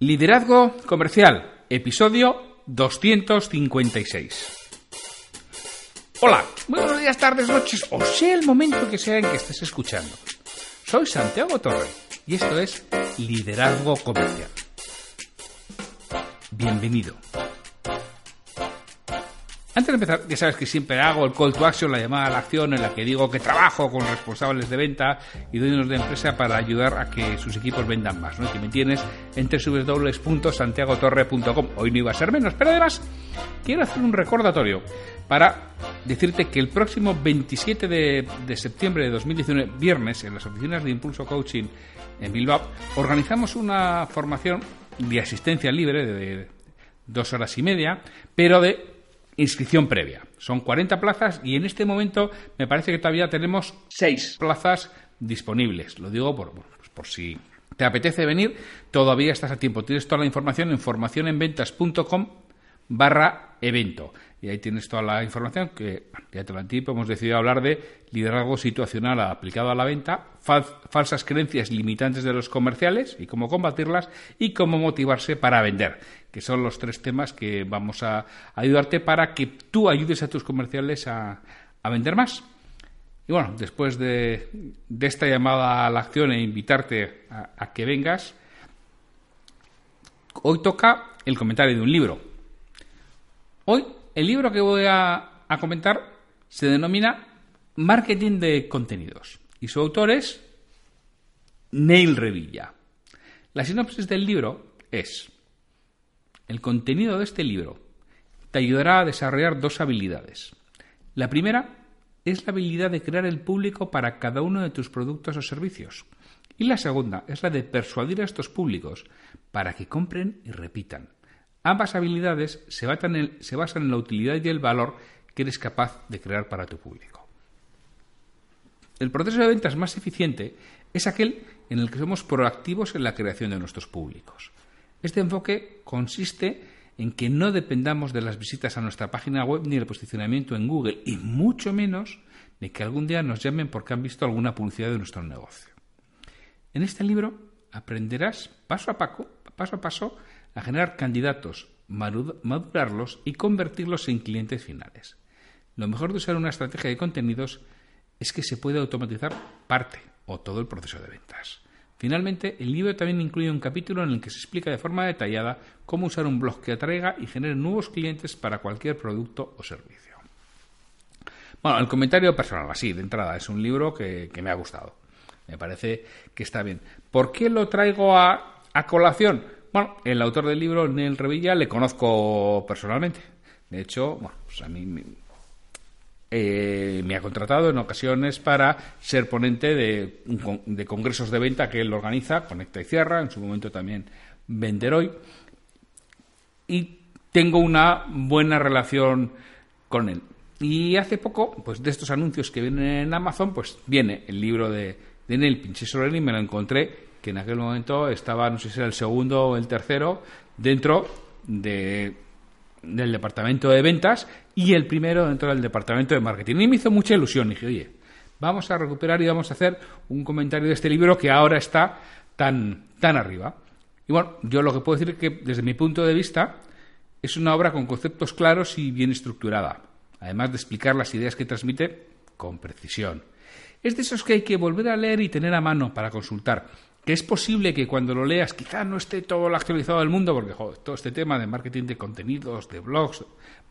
Liderazgo Comercial, episodio 256. Hola, buenos días, tardes, noches, o sea el momento que sea en que estés escuchando. Soy Santiago Torre y esto es Liderazgo Comercial. Bienvenido. Antes de empezar, ya sabes que siempre hago el call to action, la llamada a la acción, en la que digo que trabajo con responsables de venta y dueños de empresa para ayudar a que sus equipos vendan más. ¿no? Que me tienes en www.santiagotorre.com. Hoy no iba a ser menos, pero además quiero hacer un recordatorio para decirte que el próximo 27 de, de septiembre de 2019, viernes, en las oficinas de Impulso Coaching en Bilbao, organizamos una formación de asistencia libre de dos horas y media, pero de inscripción previa. Son 40 plazas y en este momento me parece que todavía tenemos 6 plazas disponibles. Lo digo por, pues por si te apetece venir, todavía estás a tiempo. Tienes toda la información en formacionenventas.com barra evento. Y ahí tienes toda la información que ya te lo anticipo. Hemos decidido hablar de liderazgo situacional aplicado a la venta, falsas creencias limitantes de los comerciales y cómo combatirlas y cómo motivarse para vender, que son los tres temas que vamos a ayudarte para que tú ayudes a tus comerciales a, vender más. Y bueno, después de, esta llamada a la acción e invitarte a que vengas, hoy toca el comentario de un libro. Hoy el libro que voy a, comentar se denomina Marketing de Contenidos y su autor es Neil Revilla. La sinopsis del libro es, el contenido de este libro te ayudará a desarrollar dos habilidades. La primera es la habilidad de crear el público para cada uno de tus productos o servicios. Y la segunda es la de persuadir a estos públicos para que compren y repitan. Ambas habilidades se basan, en, la utilidad y el valor que eres capaz de crear para tu público. El proceso de ventas más eficiente es aquel en el que somos proactivos en la creación de nuestros públicos. Este enfoque consiste en que no dependamos de las visitas a nuestra página web ni el posicionamiento en Google y mucho menos de que algún día nos llamen porque han visto alguna publicidad de nuestro negocio. En este libro aprenderás paso a paso, paso a paso a generar candidatos, madurarlos y convertirlos en clientes finales. Lo mejor de usar una estrategia de contenidos es que se puede automatizar parte o todo el proceso de ventas. Finalmente, el libro también incluye un capítulo en el que se explica de forma detallada cómo usar un blog que atraiga y genere nuevos clientes para cualquier producto o servicio. Bueno, el comentario personal, así, de entrada, es un libro que, me ha gustado. Me parece que está bien. ¿Por qué lo traigo a, colación? Bueno, el autor del libro, Neil Revilla, le conozco personalmente. De hecho, bueno, pues a mí eh, me ha contratado en ocasiones para ser ponente de, congresos de venta que él organiza, Conecta y Cierra, en su momento también Vender Hoy. Y tengo una buena relación con él. Y hace poco, pues de estos anuncios que vienen en Amazon, pues viene el libro de, de Neil Pinche y me lo encontré que en aquel momento estaba, no sé si era el segundo o el tercero, dentro de, del departamento de ventas y el primero dentro del departamento de marketing. Y me hizo mucha ilusión. dije, oye, vamos a recuperar y vamos a hacer un comentario de este libro que ahora está tan, tan arriba. Y bueno, yo lo que puedo decir es que desde mi punto de vista es una obra con conceptos claros y bien estructurada, además de explicar las ideas que transmite con precisión. Es de esos que hay que volver a leer y tener a mano para consultar que es posible que cuando lo leas quizá no esté todo lo actualizado del mundo, porque todo este tema de marketing de contenidos, de blogs,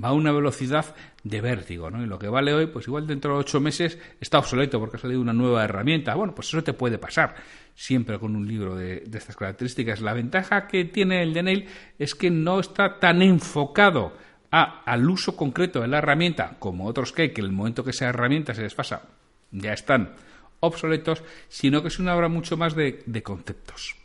va a una velocidad de vértigo, ¿no? Y lo que vale hoy, pues igual dentro de ocho meses está obsoleto porque ha salido una nueva herramienta. Bueno, pues eso te puede pasar siempre con un libro de, estas características. La ventaja que tiene el de Nail es que no está tan enfocado a, al uso concreto de la herramienta como otros que hay, que en el momento que esa herramienta se desfasa ya están obsoletos, sino que es una obra mucho más de, conceptos.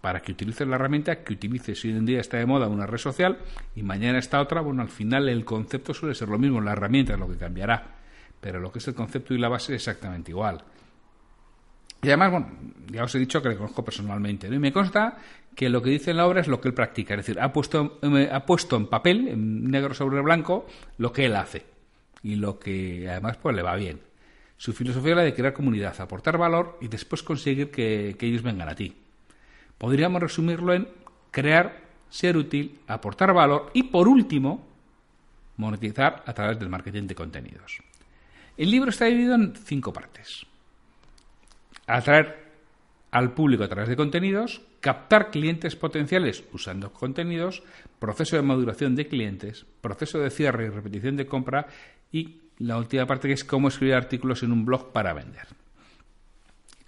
para que utilices la herramienta que utilices. Hoy en día está de moda una red social y mañana está otra. Bueno, al final el concepto suele ser lo mismo, la herramienta es lo que cambiará, pero lo que es el concepto y la base es exactamente igual. Y además, bueno, ya os he dicho que le conozco personalmente, y me consta que lo que dice en la obra es lo que él practica, es decir, ha puesto, eh, ha puesto en papel, en negro sobre blanco, lo que él hace y lo que además pues le va bien. Su filosofía es la de crear comunidad, aportar valor y después conseguir que ellos vengan a ti. Podríamos resumirlo en crear, ser útil, aportar valor y, por último, monetizar a través del marketing de contenidos. El libro está dividido en cinco partes. Atraer al público a través de contenidos, captar clientes potenciales usando contenidos, proceso de maduración de clientes, proceso de cierre y repetición de compra y la última parte que es cómo escribir artículos en un blog para vender.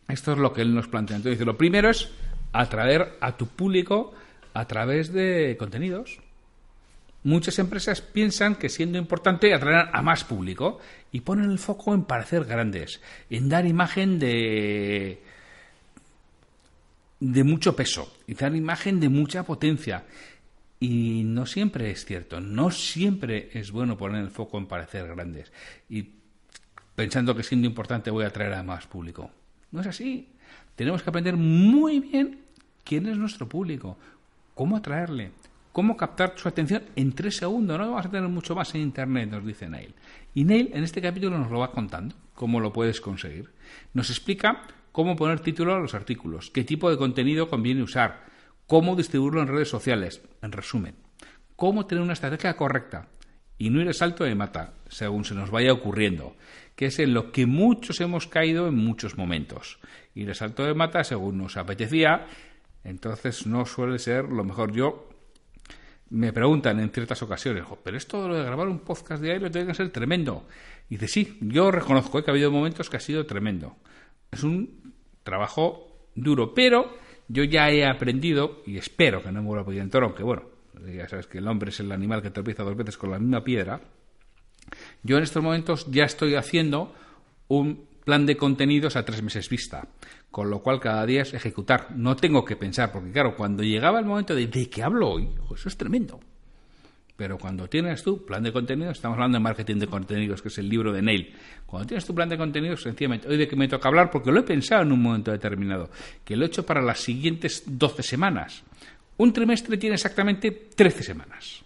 Esto es lo que él nos plantea. Entonces, lo primero es atraer a tu público a través de contenidos. Muchas empresas piensan que siendo importante atraer a más público y ponen el foco en parecer grandes, en dar imagen de de mucho peso y dar imagen de mucha potencia. Y no siempre es cierto, no siempre es bueno poner el foco en parecer grandes y pensando que siendo importante voy a atraer a más público. No es así. Tenemos que aprender muy bien quién es nuestro público, cómo atraerle, cómo captar su atención en tres segundos. No vamos a tener mucho más en Internet, nos dice Neil. Y Neil en este capítulo nos lo va contando, cómo lo puedes conseguir. Nos explica cómo poner título a los artículos, qué tipo de contenido conviene usar, cómo distribuirlo en redes sociales, en resumen, cómo tener una estrategia correcta y no ir a salto de mata, según se nos vaya ocurriendo, que es en lo que muchos hemos caído en muchos momentos. Ir a salto de mata según nos apetecía entonces no suele ser lo mejor. Yo me preguntan en ciertas ocasiones, pero esto de grabar un podcast diario tiene que ser tremendo. Y dice, sí, yo reconozco que ha habido momentos que ha sido tremendo. Es un trabajo duro, pero yo ya he aprendido, y espero que no me vuelva a en toro, aunque bueno, ya sabes que el hombre es el animal que tropieza dos veces con la misma piedra. Yo en estos momentos ya estoy haciendo un plan de contenidos a tres meses vista, con lo cual cada día es ejecutar, no tengo que pensar, porque claro, cuando llegaba el momento de ¿de qué hablo hoy? eso es tremendo. Pero cuando tienes tu plan de contenidos, estamos hablando de marketing de contenidos, que es el libro de Neil. Cuando tienes tu plan de contenidos, sencillamente, hoy de qué me toca hablar, porque lo he pensado en un momento determinado, que lo he hecho para las siguientes 12 semanas. Un trimestre tiene exactamente 13 semanas.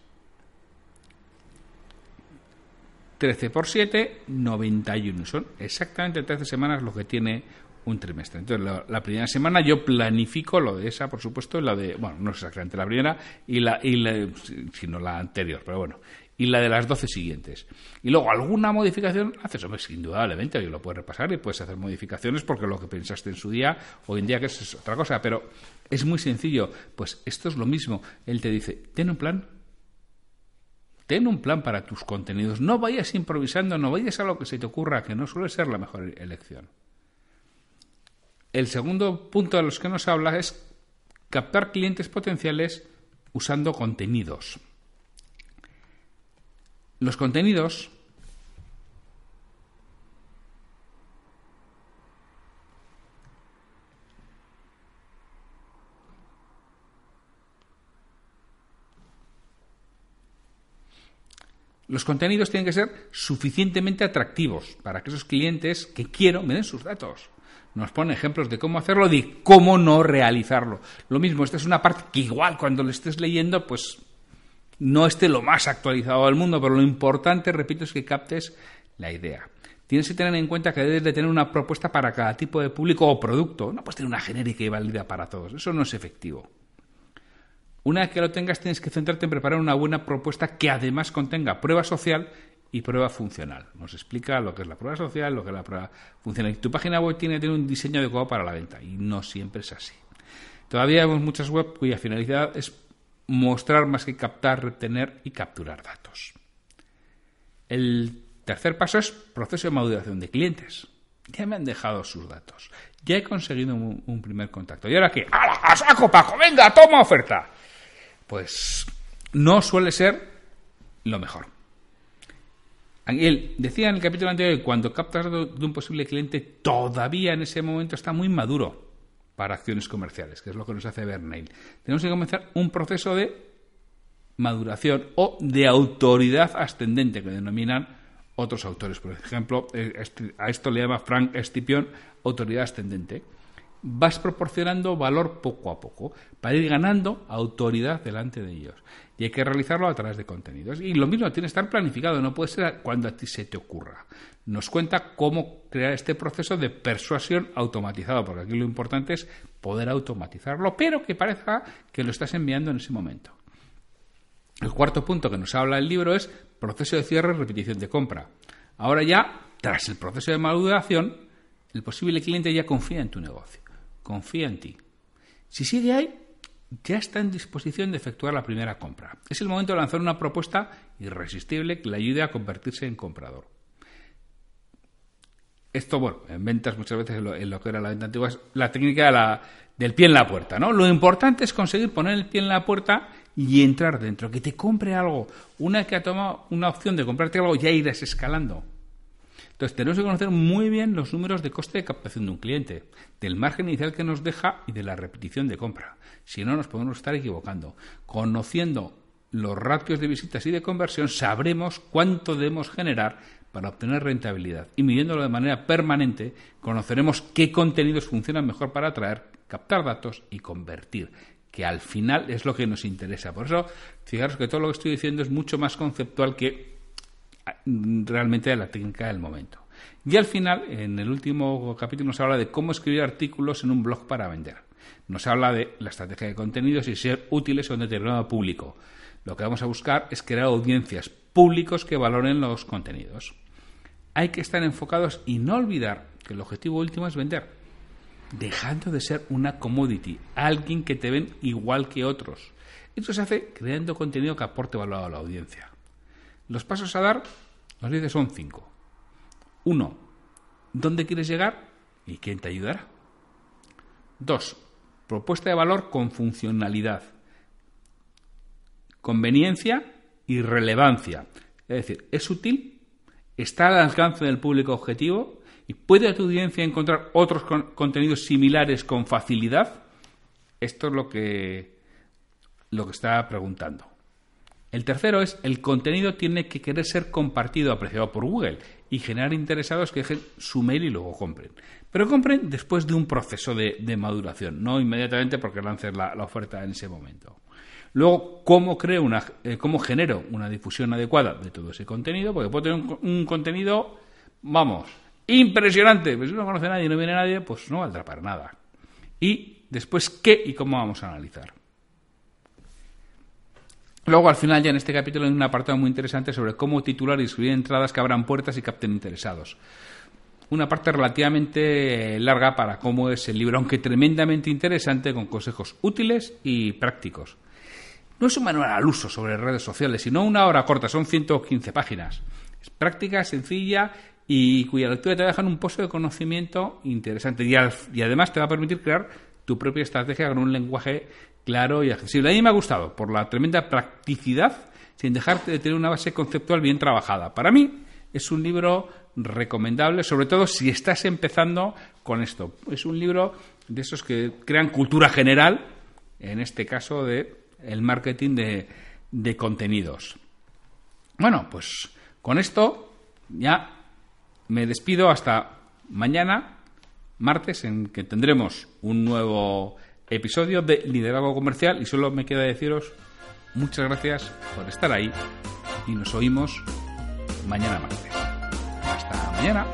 13 por 7, 91. Son exactamente 13 semanas lo que tiene un trimestre. Entonces, la, primera semana yo planifico lo de esa, por supuesto, y la de, bueno, no es exactamente la primera, y la, y la, sino la anterior, pero bueno, y la de las 12 siguientes. Y luego alguna modificación haces, hombre, indudablemente, yo lo puedes repasar y puedes hacer modificaciones porque lo que pensaste en su día, hoy en día que es otra cosa, pero es muy sencillo. Pues esto es lo mismo. Él te dice, ten un plan, Ten un plan para tus contenidos. No vayas improvisando, no vayas a lo que se te ocurra, que no suele ser la mejor elección. El segundo punto de los que nos habla es captar clientes potenciales usando contenidos. Los contenidos Los contenidos tienen que ser suficientemente atractivos para que esos clientes que quiero me den sus datos. Nos pone ejemplos de cómo hacerlo, de cómo no realizarlo. Lo mismo, esta es una parte que igual cuando lo estés leyendo, pues no esté lo más actualizado del mundo, pero lo importante, repito, es que captes la idea. Tienes que tener en cuenta que debes de tener una propuesta para cada tipo de público o producto. No puedes tener una genérica y válida para todos. Eso no es efectivo. Una vez que lo tengas, tienes que centrarte en preparar una buena propuesta que además contenga prueba social y prueba funcional. Nos explica lo que es la prueba social, lo que es la prueba funcional. tu página web tiene que tener un diseño adecuado para la venta y no siempre es así. Todavía vemos muchas webs cuya finalidad es mostrar más que captar, retener y capturar datos. El tercer paso es proceso de maduración de clientes. Ya me han dejado sus datos. Ya he conseguido un, primer contacto. ¿Y ahora qué? ¡A saco, Paco! ¡Venga, toma oferta! pues no suele ser lo mejor. Él decía en el capítulo anterior que cuando captas de un posible cliente todavía en ese momento está muy maduro. para acciones comerciales, que es lo que nos hace Bernail. Tenemos que comenzar un proceso de maduración o de autoridad ascendente, que denominan otros autores. Por ejemplo, eh, este, a esto le llama Frank Estipión autoridad ascendente. Vas proporcionando valor poco a poco para ir ganando autoridad delante de ellos. Y hay que realizarlo a través de contenidos. Y lo mismo, tiene que estar planificado, no puede ser cuando a ti se te ocurra. Nos cuenta cómo crear este proceso de persuasión automatizado, porque aquí lo importante es poder automatizarlo, pero que parezca que lo estás enviando en ese momento. El cuarto punto que nos habla el libro es proceso de cierre y repetición de compra. Ahora ya, tras el proceso de maduración, el posible cliente ya confía en tu negocio, confía en ti. Si sigue ahí, ya está en disposición de efectuar la primera compra. Es el momento de lanzar una propuesta irresistible que le ayude a convertirse en comprador. Esto, bueno, en ventas muchas veces en lo, que era la venta antigua es la técnica del pie en la puerta, ¿no? Lo importante es conseguir poner el pie en la puerta y entrar dentro, que te compre algo. Una vez que ha tomado una opción de comprarte algo, ya irás escalando. Entonces, tenemos que conocer muy bien los números de coste de captación de un cliente, del margen inicial que nos deja y de la repetición de compra. Si no, nos podemos estar equivocando. Conociendo los ratios de visitas y de conversión, sabremos cuánto debemos generar para obtener rentabilidad. Y midiéndolo de manera permanente, conoceremos qué contenidos funcionan mejor para atraer, captar datos y convertir que al final es lo que nos interesa. Por eso, fijaros que todo lo que estoy diciendo es mucho más conceptual que realmente de la técnica del momento. Y al final, en el último capítulo nos habla de cómo escribir artículos en un blog para vender. Nos habla de la estrategia de contenidos y ser útiles a un determinado público. Lo que vamos a buscar es crear audiencias públicos que valoren los contenidos. Hay que estar enfocados y no olvidar que el objetivo último es vender dejando de ser una commodity, alguien que te ven igual que otros. Esto se hace creando contenido que aporte valor a la audiencia. Los pasos a dar, nos dice, son cinco. Uno, ¿dónde quieres llegar y quién te ayudará? Dos, propuesta de valor con funcionalidad, conveniencia y relevancia. Es decir, ¿es útil? ¿Está al alcance del público objetivo? ¿Y puede tu audiencia encontrar otros contenidos similares con facilidad? Esto es lo que, lo que está preguntando. El tercero es, el contenido tiene que querer ser compartido, apreciado por Google y generar interesados que dejen su mail y luego compren. Pero compren después de un proceso de, maduración, no inmediatamente porque lancen la, oferta en ese momento. Luego, ¿cómo, creo una, eh, ¿cómo genero una difusión adecuada de todo ese contenido? Porque puedo tener un contenido, vamos, impresionante. Pues si no conoce a nadie no viene nadie, pues no valdrá para nada. Y después, ¿qué y cómo vamos a analizar? Luego, al final, ya en este capítulo, hay un apartado muy interesante sobre cómo titular y escribir entradas que abran puertas y capten interesados. Una parte relativamente larga para cómo es el libro, aunque tremendamente interesante, con consejos útiles y prácticos. No es un manual al uso sobre redes sociales, sino una hora corta, son 115 páginas. Es práctica, sencilla y cuya lectura te va a dejar un pozo de conocimiento interesante y, además te va a permitir crear tu propia estrategia con un lenguaje claro y accesible. A mí me ha gustado por la tremenda practicidad sin dejarte de tener una base conceptual bien trabajada. Para mí es un libro recomendable, sobre todo si estás empezando con esto. Es un libro de esos que crean cultura general, en este caso de el marketing de, de contenidos. Bueno, pues con esto ya me despido hasta mañana, martes, en que tendremos un nuevo episodio de Liderazgo Comercial y solo me queda deciros muchas gracias por estar ahí y nos oímos mañana martes. Hasta mañana.